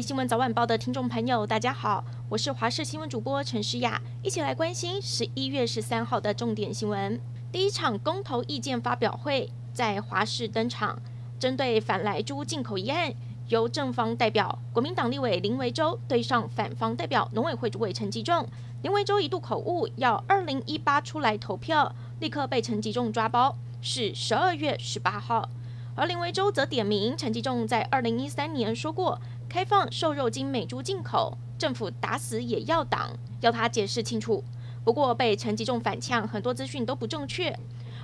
新闻早晚报的听众朋友，大家好，我是华视新闻主播陈诗雅，一起来关心十一月十三号的重点新闻。第一场公投意见发表会在华视登场，针对反莱猪进口一案，由正方代表国民党立委林维洲对上反方代表农委会主委陈吉仲，林维洲一度口误要二零一八出来投票，立刻被陈吉仲抓包，是十二月十八号。而林维洲则点名陈吉仲在二零一三年说过，开放瘦肉精美猪进口，政府打死也要挡，要他解释清楚。不过被陈吉仲反呛，很多资讯都不正确。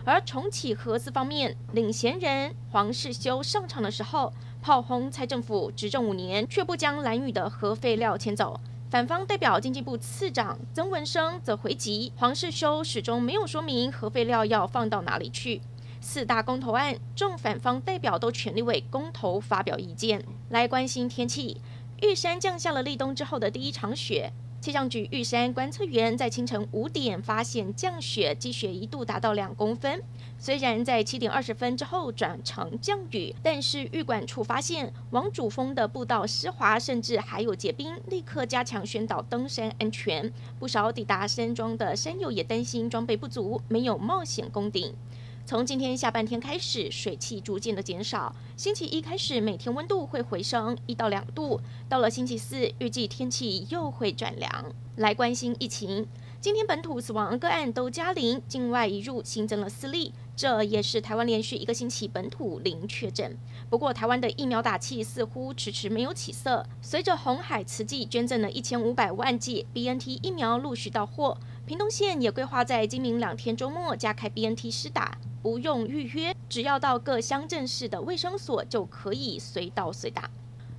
而重启核四方面，领衔人黄世修上场的时候，炮轰蔡政府执政五年，却不将蓝屿的核废料迁走。反方代表经济部次长曾文生则回击，黄世修始终没有说明核废料要放到哪里去。四大公投案，众反方代表都全力为公投发表意见。来关心天气，玉山降下了立冬之后的第一场雪。气象局玉山观测员在清晨五点发现降雪，积雪一度达到两公分。虽然在七点二十分之后转成降雨，但是玉管处发现往主峰的步道湿滑，甚至还有结冰，立刻加强宣导登山安全。不少抵达山庄的山友也担心装备不足，没有冒险攻顶。从今天下半天开始，水汽逐渐的减少。星期一开始，每天温度会回升一到两度。到了星期四，预计天气又会转凉。来关心疫情，今天本土死亡个案都加零，境外移入新增了四例，这也是台湾连续一个星期本土零确诊。不过，台湾的疫苗打气似乎迟迟没有起色。随着红海慈济捐赠了一千五百万剂 BNT 疫苗陆续到货，屏东县也规划在今明两天周末加开 BNT 施打。不用预约，只要到各乡镇市的卫生所就可以随到随打。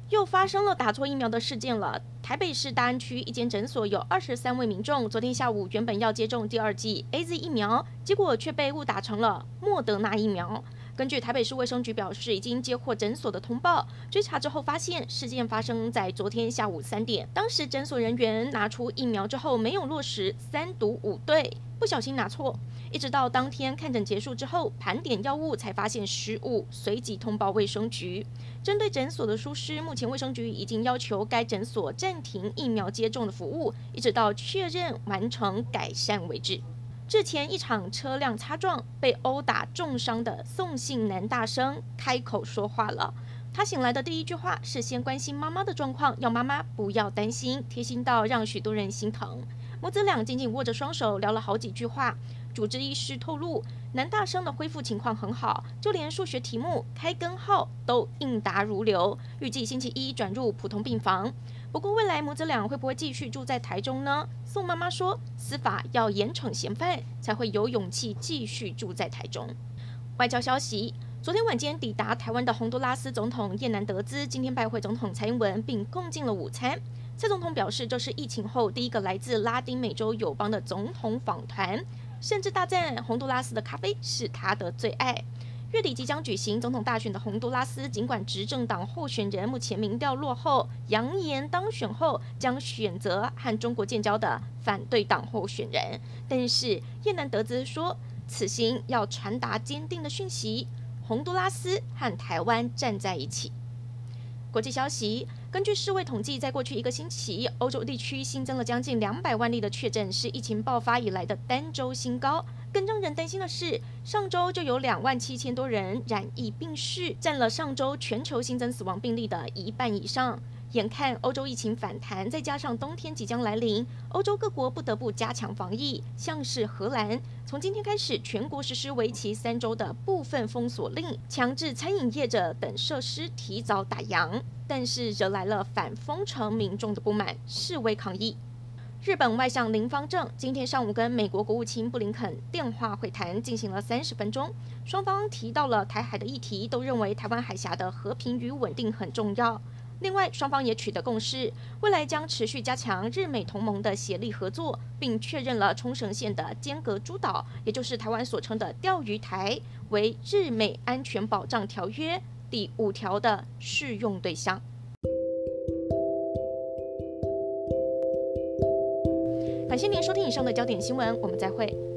又发生了打错疫苗的事件了。台北市大安区一间诊所有二十三位民众，昨天下午原本要接种第二剂 AZ 疫苗，结果却被误打成了莫德纳疫苗。根据台北市卫生局表示，已经接获诊所的通报，追查之后发现事件发生在昨天下午三点。当时诊所人员拿出疫苗之后，没有落实三毒五对，不小心拿错。一直到当天看诊结束之后，盘点药物才发现失误，随即通报卫生局。针对诊所的疏失，目前卫生局已经要求该诊所暂暂停疫苗接种的服务，一直到确认完成改善为止。之前一场车辆擦撞，被殴打重伤的宋姓男大生开口说话了。他醒来的第一句话是先关心妈妈的状况，要妈妈不要担心，贴心到让许多人心疼。母子俩紧紧握着双手，聊了好几句话。主治医师透露，男大生的恢复情况很好，就连数学题目开根号都应答如流。预计星期一转入普通病房。不过，未来母子俩会不会继续住在台中呢？宋妈妈说，司法要严惩嫌犯，才会有勇气继续住在台中。外交消息：昨天晚间抵达台湾的洪都拉斯总统叶南德兹，今天拜会总统蔡英文，并共进了午餐。蔡总统表示，这是疫情后第一个来自拉丁美洲友邦的总统访团，甚至大赞洪都拉斯的咖啡是他的最爱。月底即将举行总统大选的洪都拉斯，尽管执政党候选人目前民调落后，扬言当选后将选择和中国建交的反对党候选人，但是越南得知说，此行要传达坚定的讯息：洪都拉斯和台湾站在一起。国际消息，根据世卫统计，在过去一个星期，欧洲地区新增了将近两百万例的确诊，是疫情爆发以来的单周新高。更让人担心的是，上周就有两万七千多人染疫病逝，占了上周全球新增死亡病例的一半以上。眼看欧洲疫情反弹，再加上冬天即将来临，欧洲各国不得不加强防疫。像是荷兰，从今天开始全国实施为期三周的部分封锁令，强制餐饮业者等设施提早打烊，但是惹来了反封城民众的不满，示威抗议。日本外相林芳正今天上午跟美国国务卿布林肯电话会谈，进行了三十分钟，双方提到了台海的议题，都认为台湾海峡的和平与稳定很重要。另外，双方也取得共识，未来将持续加强日美同盟的协力合作，并确认了冲绳县的尖阁诸岛，也就是台湾所称的钓鱼台，为日美安全保障条约第五条的适用对象。感谢您收听以上的焦点新闻，我们再会。